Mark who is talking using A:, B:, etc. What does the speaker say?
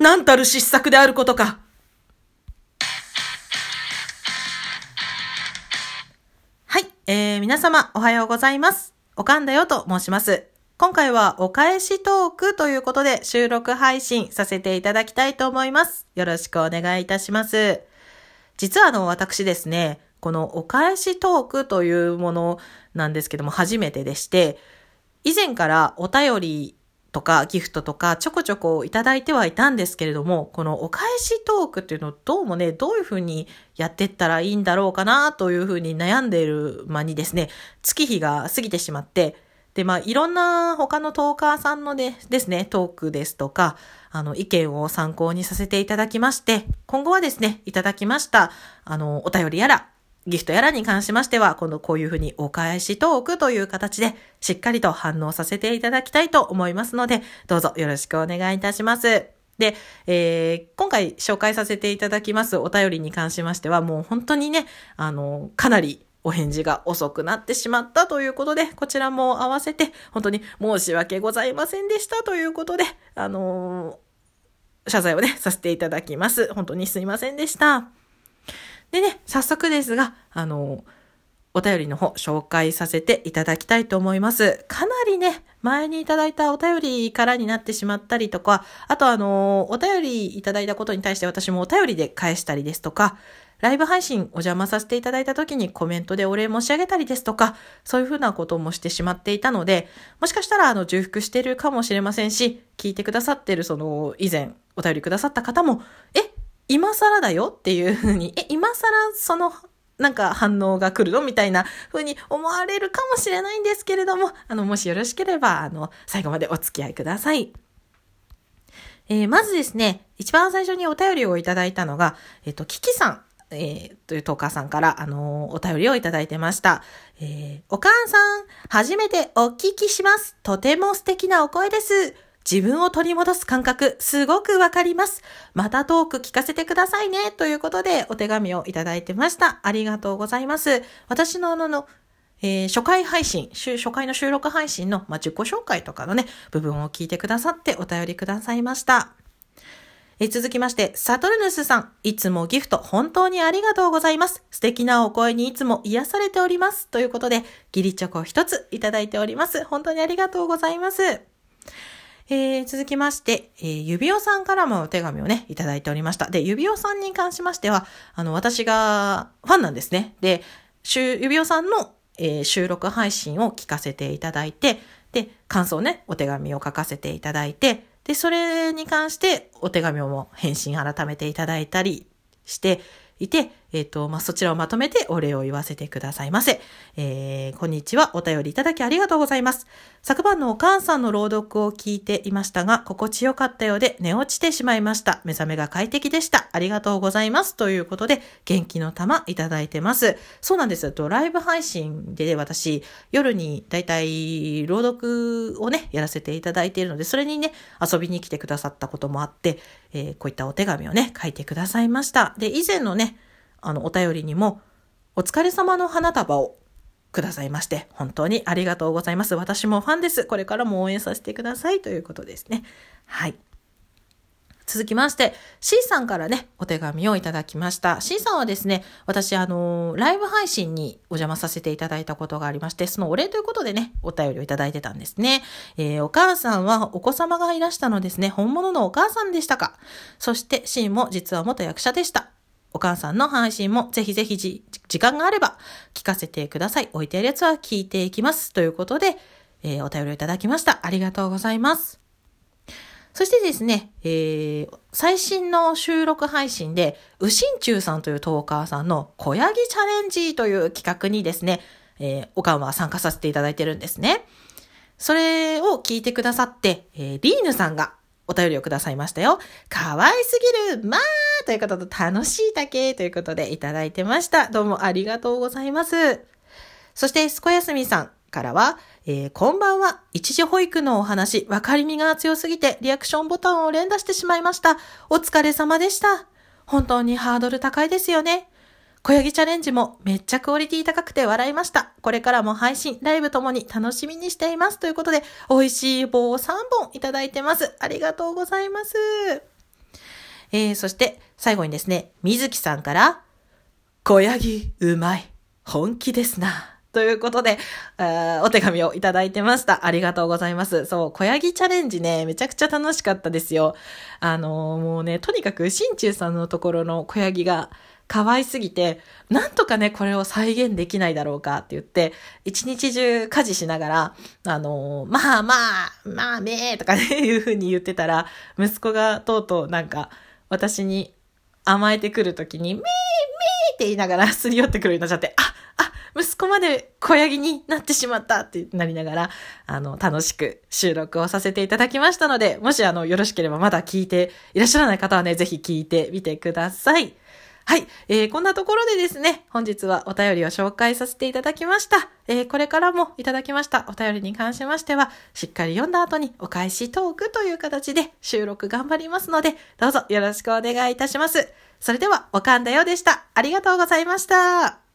A: なんたる失策であることか。はい、えー、皆様おはようございます。おかんだよと申します。今回はお返しトークということで収録配信させていただきたいと思います。よろしくお願いいたします。実はあの私ですね、このお返しトークというものなんですけども初めてでして、以前からお便りとかギフトとかちょこちょこいただいてはいたんですけれども、このお返しトークっていうのをどうもね、どういうふうにやってったらいいんだろうかなというふうに悩んでいる間にですね、月日が過ぎてしまって、で、まあ、いろんな他のトーカーさんのでですね、トークですとか、あの、意見を参考にさせていただきまして、今後はですね、いただきました、あの、お便りやら、ギフトやらに関しましては、今度こういうふうにお返しトークという形で、しっかりと反応させていただきたいと思いますので、どうぞよろしくお願いいたします。で、えー、今回紹介させていただきますお便りに関しましては、もう本当にね、あの、かなりお返事が遅くなってしまったということで、こちらも合わせて、本当に申し訳ございませんでしたということで、あのー、謝罪をね、させていただきます。本当にすいませんでした。でね、早速ですが、あの、お便りの方紹介させていただきたいと思います。かなりね、前にいただいたお便りからになってしまったりとか、あとあの、お便りいただいたことに対して私もお便りで返したりですとか、ライブ配信お邪魔させていただいた時にコメントでお礼申し上げたりですとか、そういうふうなこともしてしまっていたので、もしかしたらあの重複してるかもしれませんし、聞いてくださってるその以前お便りくださった方も、え、今更だよっていうふうに、え、今更そのなんか反応が来るの？みたいな風に思われるかもしれないんですけれども、あの、もしよろしければ、あの、最後までお付き合いください。えー、まずですね、一番最初にお便りをいただいたのが、えっ、と、キキさんえー、というトーカーさんから、あの、お便りをいただいてました。え、お母さん、初めてお聞きします。とても素敵なお声です。自分を取り戻す感覚、すごくわかります。またトーク聞かせてくださいね。ということで、お手紙をいただいてました。ありがとうございます。私のあの、えー、初回配信、初回の収録配信の、まあ、自己紹介とかのね、部分を聞いてくださってお便りくださいました。え続きまして、サトルヌスさん、いつもギフト本当にありがとうございます。素敵なお声にいつも癒されております。ということで、ギリチョコ一ついただいております。本当にありがとうございます。えー、続きまして、えー、指輪さんからもお手紙をね、いただいておりました。で、指輪さんに関しましては、あの、私がファンなんですね。で、指輪さんの、えー、収録配信を聞かせていただいて、で、感想ね、お手紙を書かせていただいて、で、それに関してお手紙をも返信改めていただいたりして、いて、えっ、ー、と、まあ、そちらをまとめてお礼を言わせてくださいませ。えー、こんにちは。お便りいただきありがとうございます。昨晩のお母さんの朗読を聞いていましたが、心地よかったようで寝落ちてしまいました。目覚めが快適でした。ありがとうございます。ということで、元気の玉いただいてます。そうなんです。と、ライブ配信で私、夜にだいたい朗読をね、やらせていただいているので、それにね、遊びに来てくださったこともあって、えー、こういったお手紙をね、書いてくださいました。で、以前のね、あの、お便りにも、お疲れ様の花束をくださいまして、本当にありがとうございます。私もファンです。これからも応援させてくださいということですね。はい。続きまして、C さんからね、お手紙をいただきました。C さんはですね、私、あのー、ライブ配信にお邪魔させていただいたことがありまして、そのお礼ということでね、お便りをいただいてたんですね。えー、お母さんはお子様がいらしたのですね、本物のお母さんでしたか。そして、C も実は元役者でした。お母さんの配信もぜひぜひ時間があれば聞かせてください。置いてあるやつは聞いていきます。ということで、えー、お便りをいただきました。ありがとうございます。そしてですね、えー、最新の収録配信で、うしんちゅうさんというトーカーさんの小ヤギチャレンジという企画にですね、えー、おかんは参加させていただいてるんですね。それを聞いてくださって、えー、リーヌさんがお便りをくださいましたよ。かわいすぎるまあということと楽しいだけということでいただいてました。どうもありがとうございます。そして、すこやすみさんからは、えー、こんばんは。一時保育のお話、わかりみが強すぎてリアクションボタンを連打してしまいました。お疲れ様でした。本当にハードル高いですよね。小ヤギチャレンジもめっちゃクオリティ高くて笑いました。これからも配信、ライブともに楽しみにしています。ということで、美味しい棒を3本いただいてます。ありがとうございます。えー、そして最後にですね、水木さんから、小ヤギうまい。本気ですな。ということで、お手紙をいただいてました。ありがとうございます。そう、小ヤギチャレンジね、めちゃくちゃ楽しかったですよ。あのー、もうね、とにかく、新中さんのところの小ヤギが可愛すぎて、なんとかね、これを再現できないだろうかって言って、一日中家事しながら、あのー、まあまあ、まあめーとかね、いう風に言ってたら、息子がとうとうなんか、私に甘えてくるときに、めーめーって言いながら すり寄ってくるようになっちゃって、あ、あ、息子まで小ヤギになってしまったってなりながら、あの、楽しく収録をさせていただきましたので、もしあの、よろしければまだ聞いていらっしゃらない方はね、ぜひ聞いてみてください。はい。えー、こんなところでですね、本日はお便りを紹介させていただきました。えー、これからもいただきましたお便りに関しましては、しっかり読んだ後にお返しトークという形で収録頑張りますので、どうぞよろしくお願いいたします。それでは、おかんだよでした。ありがとうございました。